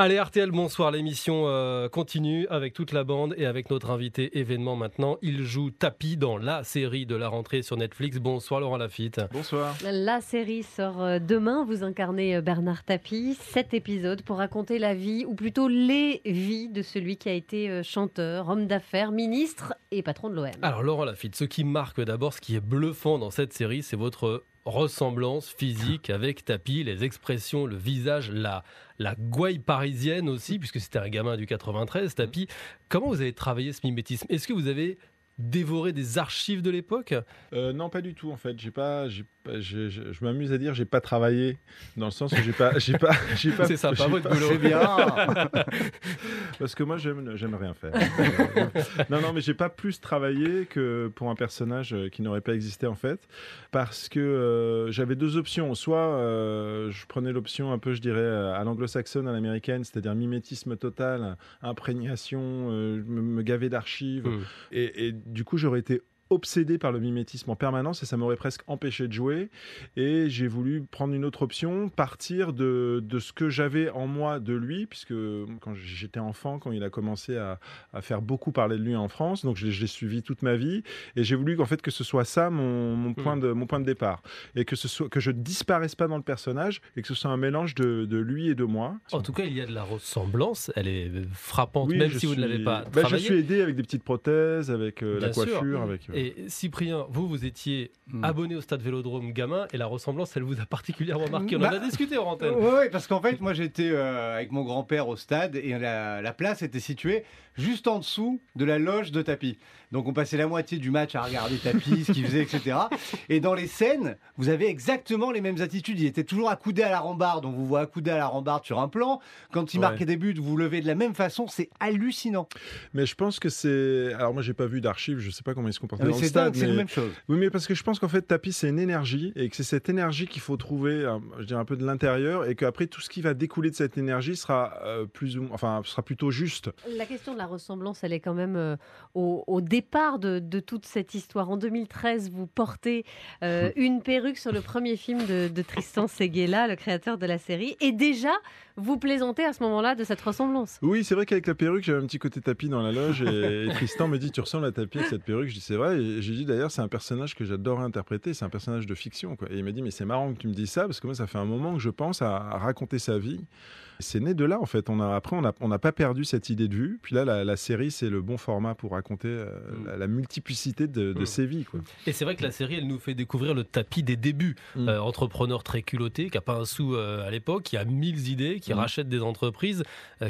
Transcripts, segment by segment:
Allez RTL, bonsoir. L'émission euh, continue avec toute la bande et avec notre invité événement maintenant. Il joue Tapi dans la série de la rentrée sur Netflix. Bonsoir Laurent Lafitte. Bonsoir. La série sort euh, demain. Vous incarnez euh, Bernard Tapi. Sept épisodes pour raconter la vie, ou plutôt les vies de celui qui a été chanteur, homme d'affaires, ministre et patron de l'OM. Alors Laurent Lafitte, ce qui marque d'abord, ce qui est bluffant dans cette série, c'est votre ressemblance physique avec Tapi, les expressions, le visage, la, la gouaille parisienne aussi, puisque c'était un gamin du 93, Tapi. Comment vous avez travaillé ce mimétisme? Est-ce que vous avez dévoré des archives de l'époque euh, Non, pas du tout en fait. J'ai pas, j'ai je, je, m'amuse à dire j'ai pas travaillé dans le sens où j'ai pas j'ai pas j'ai pas c'est sympa votre boulot. c'est bien parce que moi j'aime j'aime rien faire. Non non mais j'ai pas plus travaillé que pour un personnage qui n'aurait pas existé en fait. Parce que euh, j'avais deux options. Soit euh, je prenais l'option un peu je dirais à l'anglo-saxonne à l'américaine c'est-à-dire mimétisme total imprégnation euh, me, me, gaver d'archives. Mmh. et, et du coup j'aurais été obsédé par le mimétisme en permanence et ça m'aurait presque empêché de jouer. Et j'ai voulu prendre une autre option, partir de, de ce que j'avais en moi de lui, puisque quand j'étais enfant, quand il a commencé à, à, faire beaucoup parler de lui en France, donc je, l'ai suivi toute ma vie et j'ai voulu qu'en fait que ce soit ça mon, mon, point de, mon point de départ et que, ce soit, que je disparaisse pas dans le personnage et que ce soit un mélange de, de lui et de moi. En tout cas, il y a de la ressemblance, elle est frappante, même si vous ne l'avez pas bah, Je suis aidé avec des petites prothèses, avec euh, la coiffure, avec... Euh, et Cyprien, vous, vous étiez hmm. abonné au stade Vélodrome gamin et la ressemblance, elle vous a particulièrement marqué. On en a bah, discuté en antenne. Oui, parce qu'en fait, moi j'étais euh, avec mon grand-père au stade et la, place était située juste en dessous de la loge de tapis. Donc on passait la moitié du match à regarder tapis, ce qu'il faisait, etc. Et dans les scènes, vous avez exactement les mêmes attitudes. Il était toujours accoudé à la rambarde. On vous voit accoudé à la rambarde sur un plan. Quand il marquait des buts, vous vous levez de la même façon. C'est hallucinant. Mais je pense que c'est. Alors moi, j'ai pas vu d'archives. Je sais pas comment il se dans le c'est la même chose. Oui, mais parce que je pense qu'en fait, tapis, c'est une énergie et que c'est cette énergie qu'il faut trouver, euh, je dirais un peu de l'intérieur, et qu'après tout ce qui va découler de cette énergie sera euh, plus ou enfin sera plutôt juste. La question de la ressemblance, elle est quand même euh, au, départ de, toute cette histoire. En 2013, vous portez une perruque sur le premier film de, de Tristan Seguela, le créateur de la série, et déjà vous plaisantez à ce moment-là de cette ressemblance. Oui, c'est vrai qu'avec la perruque, j'avais un petit côté tapis dans la loge et, Tristan me dit Tu ressembles à tapis avec cette perruque? Je dis C'est vrai. Et j'ai dit d'ailleurs, c'est un personnage que j'adore interpréter, c'est un personnage de fiction. Quoi. Et il m'a dit Mais c'est marrant que tu me dises ça parce que moi, ça fait un moment que je pense à raconter sa vie. C'est né de là, en fait. On a, après, on n'a pas perdu cette idée de vue. Puis là, la, série, c'est le bon format pour raconter euh, mm. la, multiplicité de, de mm. ses vies. Quoi. Et c'est vrai que la série, elle nous fait découvrir le tapis des débuts. Mm. Euh, entrepreneur très culotté, qui n'a pas un sou euh, à l'époque, qui a mille idées, qui rachète des entreprises,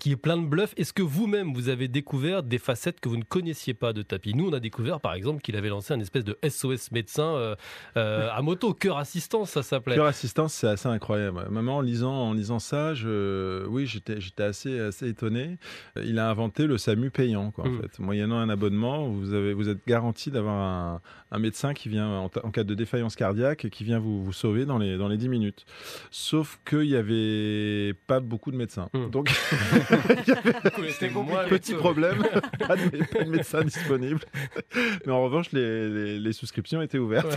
qui est plein de bluffs. Est-ce que vous-même, vous avez découvert des facettes que vous ne connaissiez pas de tapis? Nous, on a découvert, par exemple, qu'il avait lancé un espèce de SOS médecin à moto, cœur assistance, ça s'appelait. Cœur assistance, c'est assez incroyable. Maman, en lisant, en lisant ça, je euh, oui, j'étais, assez, assez étonné. Euh, il a inventé le SAMU payant, quoi, en mmh. fait. Moyennant un abonnement, vous, avez, vous êtes garanti d'avoir un, médecin qui vient, en, cas de défaillance cardiaque, qui vient vous, vous sauver dans les, dans les 10 minutes. Sauf qu'il n'y avait pas beaucoup de médecins. Mmh. Donc, c'était petit problème, pas de, pas de médecin disponible. Mais en revanche, les, les, souscriptions étaient ouvertes.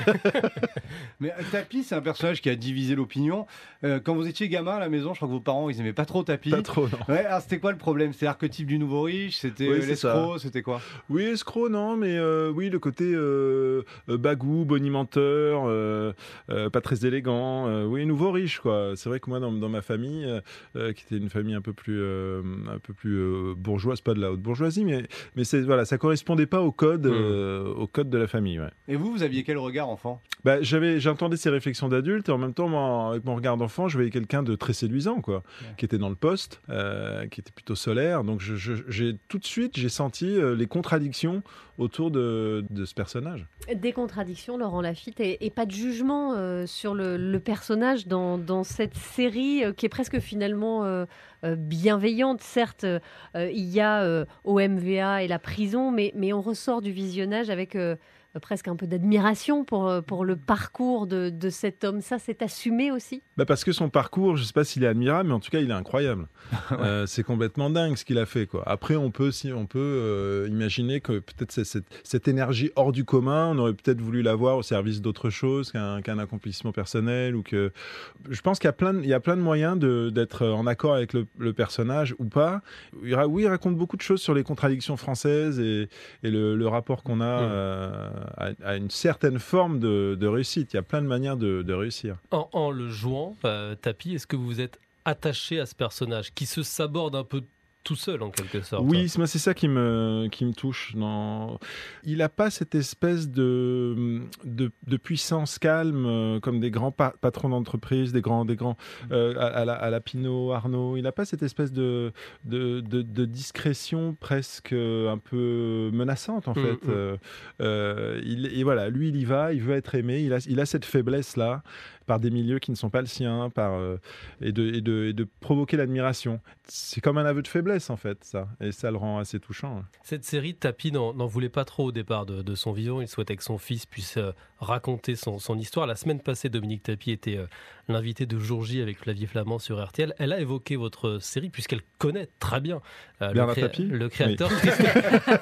Mais euh, Tapi, c'est un personnage qui a divisé l'opinion. quand vous étiez gamin à la maison, je crois que vos parents, ils n'aimaient pas trop tapis. Pas trop, non. Ouais, alors c'était quoi le problème? C'était l'archétype du nouveau riche? C'était oui, l'escroc? C'était quoi? Oui, escroc, non, mais euh, oui, le côté euh, euh, bagou, bonimenteur, euh, pas très élégant. oui, nouveau riche, quoi. C'est vrai que moi, dans, dans ma famille, qui était une famille un peu plus, un peu plus bourgeoise, pas de la haute bourgeoisie, mais, mais voilà, ça correspondait pas au code, hmm. au code de la famille. Ouais. Et vous, vous aviez quel regard enfant? Bah, j'avais, j'entendais ces réflexions d'adulte et en même temps, moi, avec mon regard d'enfant, je voyais quelqu'un de très séduisant, quoi, qui était dans le poste, euh, qui était plutôt solaire. Donc j'ai tout de suite j'ai senti euh, les contradictions autour de, ce personnage. Des contradictions, Laurent Lafitte, et, pas de jugement euh, sur le, personnage dans, cette série qui est presque finalement bienveillante. Certes, il y a OMVA et la prison, mais, mais on ressort du visionnage avec presque un peu d'admiration pour, pour le parcours de, de cet homme. Ça, c'est assumé aussi bah Parce que son parcours, je ne sais pas s'il est admirable, mais en tout cas, il est incroyable. c'est complètement dingue ce qu'il a fait. Quoi. Après, on peut, si, on peut imaginer que peut-être cette, cette, énergie hors du commun, on aurait peut-être voulu l'avoir au service d'autre chose qu'un accomplissement personnel. ou que Je pense qu'il y, a plein de, il y a plein de moyens d'être en accord avec le, le personnage ou pas. Il, oui, il raconte beaucoup de choses sur les contradictions françaises et, le, rapport qu'on a mmh. euh, à, une certaine forme de, réussite. Il y a plein de manières de, réussir. En, le jouant, euh, Tapi, est-ce que vous êtes attaché à ce personnage qui se saborde un peu tout seul en quelque sorte. Oui, c'est ça qui me, qui me touche. Non. Il n'a pas cette espèce de, de, puissance calme euh, comme des grands patrons d'entreprise, des grands, des grands euh, à, la, à, la, Pinot, Arnaud. Il n'a pas cette espèce de, de, de, discrétion presque un peu menaçante en mm, fait. Mm. Euh, il, et voilà, lui il y va, il veut être aimé, il a, il a cette faiblesse là par des milieux qui ne sont pas le sien, par, euh, et, de, et, de, et, de, provoquer l'admiration. C'est comme un aveu de faiblesse, en fait, ça. Et ça le rend assez touchant. Cette série, Tapi n'en voulait pas trop au départ de, son vivant. Il souhaitait que son fils puisse euh, raconter son, son, histoire. La semaine passée, Dominique Tapi était euh, l'invité de Jour J avec Flavie Flamand sur RTL. Elle a évoqué votre série puisqu'elle connaît très bien le, le, créateur Tristan,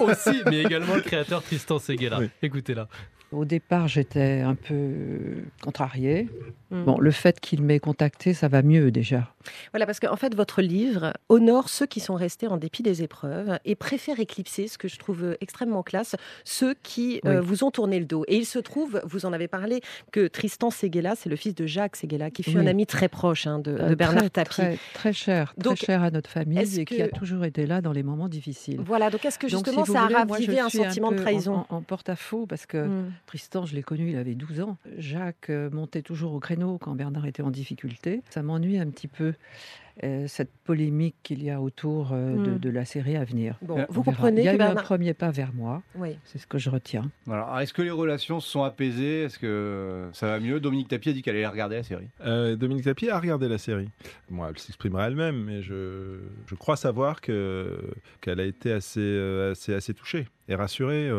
aussi, mais également le créateur Tristan Seguela. Écoutez-la. Au départ, j'étais un peu contrariée. Mm. Bon, le fait qu'il m'ait contacté, ça va mieux déjà. Voilà, parce qu'en fait, votre livre honore ceux qui sont restés en dépit des épreuves et préfère éclipser, ce que je trouve extrêmement classe, ceux qui euh, vous ont tourné le dos. Et il se trouve, vous en avez parlé, que Tristan Seguela, c'est le fils de Jacques Seguela, qui fut un ami très proche hein, de, euh, Bernard Tapie. Très, très, cher, très cher à notre famille et qui a toujours été là dans les moments difficiles. Voilà, donc est-ce que justement ça a ravivé un sentiment de trahison En, porte-à-faux, parce que mm. Tristan, je l'ai connu, il avait 12 ans. Jacques euh, montait toujours au créneau quand Bernard était en difficulté. Ça m'ennuie un petit peu. Euh, cette polémique qu'il y a autour euh, hmm. de, la série à venir. Bon, vous comprenez Il y a eu un premier pas vers moi. Oui. C'est ce que je retiens. Alors, est-ce que les relations se sont apaisées? Est-ce que ça va mieux? Dominique Tapie a dit qu'elle allait regarder la série. Euh, Dominique Tapie a regardé la série. Moi, elle s'exprimera elle-même, mais je, je, crois savoir que qu'elle a été assez, assez, assez touchée et rassurée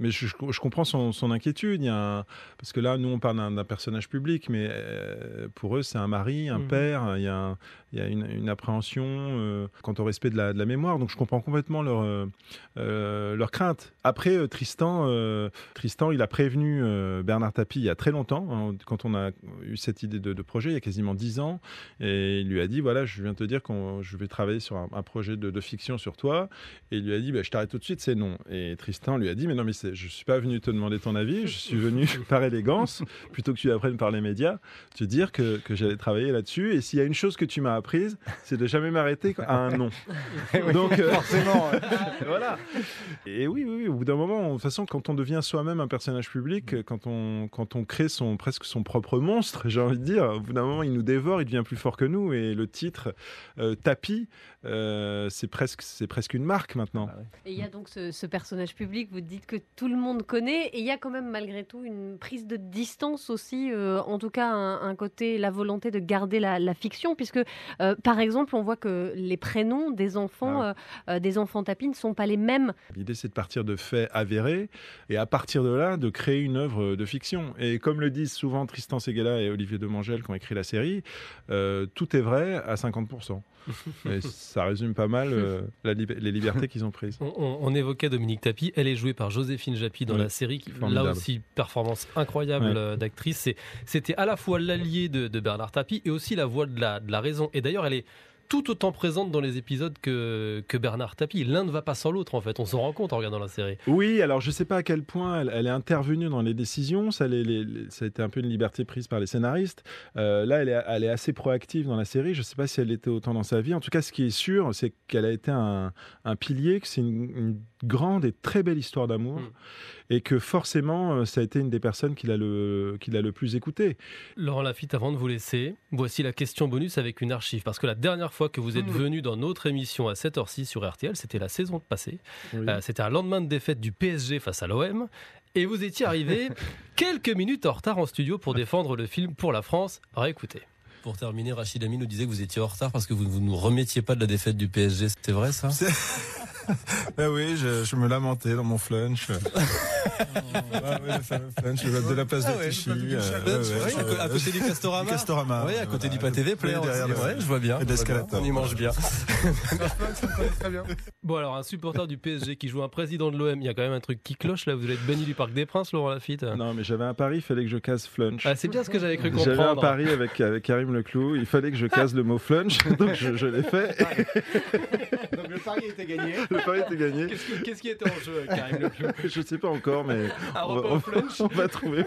mais je, je comprends son, son, inquiétude. Il y a parce que là, nous, on parle d'un personnage public, mais euh, pour eux, c'est un mari, un mmh. père. Il y a, il y a une, une appréhension euh, quant au respect de la, de la, mémoire. Donc, je comprends complètement leur, euh, euh leur crainte. Après, Tristan, Tristan, il a prévenu Bernard Tapie il y a très longtemps, hein, quand on a eu cette idée de, de, projet, il y a quasiment dix ans. Et il lui a dit voilà, je viens te dire que je vais travailler sur un, un projet de, de, fiction sur toi. Et il lui a dit bah, je t'arrête tout de suite, c'est non. Et Tristan lui a dit mais non, mais je suis pas venu te demander ton avis, je suis venu par élégance, plutôt que tu apprennes par les médias, te dire que, que j'allais travailler là-dessus. Et s'il y a une chose que tu m'as apprise, c'est de jamais m'arrêter à un non. Donc euh, forcément, voilà. Et oui, oui, oui, au bout d'un moment, de toute façon, quand on devient soi-même un personnage public, quand on, quand on crée son, presque son propre monstre, j'ai envie de dire, au bout d'un moment, il nous dévore, il devient plus fort que nous. Et le titre, euh, Tapis, euh, c'est presque, c'est presque une marque maintenant. Ah et il y a donc ce, ce personnage public, vous dites que tout le monde connaît, et il y a quand même malgré tout une prise de distance aussi, euh, en tout cas un, côté, la volonté de garder la, fiction, puisque euh, par exemple on voit que les prénoms des enfants, ah des enfants tapis ne sont pas les mêmes. L'idée c'est de partir de faits avérés, et à partir de là de créer une œuvre de fiction. Et comme le disent souvent Tristan Seguela et Olivier Demangel qui ont écrit la série, tout est vrai à 50%. Et ça résume pas mal euh, les libertés qu'ils ont prises. On, évoquait Dominique Tapi, elle est jouée par Joséphine Japy dans la série, là aussi performance incroyable euh, d'actrice. C'était à la fois l'allié de, Bernard Tapie et aussi la voix de la, de la raison. Et d'ailleurs, elle est tout autant présente dans les épisodes que, que Bernard Tapie. L'un ne va pas sans l'autre, en fait. On s'en rend compte en regardant la série. Oui, alors je ne sais pas à quel point elle, est intervenue dans les décisions. Ça, ça, a été un peu une liberté prise par les scénaristes. Euh, là, elle est, elle est, assez proactive dans la série. Je ne sais pas si elle était autant dans sa vie. En tout cas, ce qui est sûr, c'est qu'elle a été un, un pilier, que c'est une, grande et très belle histoire d'amour. Mm et que forcément, euh, ça a été une des personnes qu'il a, le, qu'il a le plus écouté. Laurent Lafitte, avant de vous laisser, voici la question bonus avec une archive. Parce que la dernière fois que vous êtes mmh. venu dans notre émission à 7h06 sur RTL, c'était la saison passée. Euh, c'était un lendemain de défaite du PSG face à l'OM. Et vous étiez arrivé quelques minutes en retard en studio pour défendre le film pour la France. Réécoutez. Pour terminer, Rachid Ami nous disait que vous étiez en retard parce que vous ne nous remettiez pas de la défaite du PSG. C'est vrai ça? ben oui, je, me lamentais dans mon flunch. ah ouais, le fameux flunch de la place de ah Clichy. Euh, à côté du Castorama. Castorama. Oui, à côté du pâté Play. Ouais, je vois bien. Et d'escalator. On y mange bien. Bon alors, un supporter du PSG qui joue un président de l'OM, il y a quand même un truc qui cloche là. Vous allez être banni du Parc des Princes, Laurent Lafitte. Non, mais j'avais un pari, il fallait que je casse flunch. Ah, c'est bien ce que j'avais cru comprendre. J'avais un pari avec, avec Karim Leclou, il fallait que je casse le mot flunch, donc je, l'ai fait. donc le pari était gagné. Pari était gagné. Qu'est-ce qui, était en jeu, Karim Leclou Je sais pas encore, mais on, va, on, va, trouver.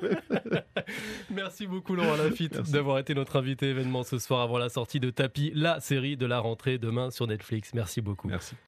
Merci beaucoup Laurent Lafitte d'avoir été notre invité événement ce soir avant la sortie de Tapis, la série de la rentrée demain sur Netflix. Merci beaucoup. Merci.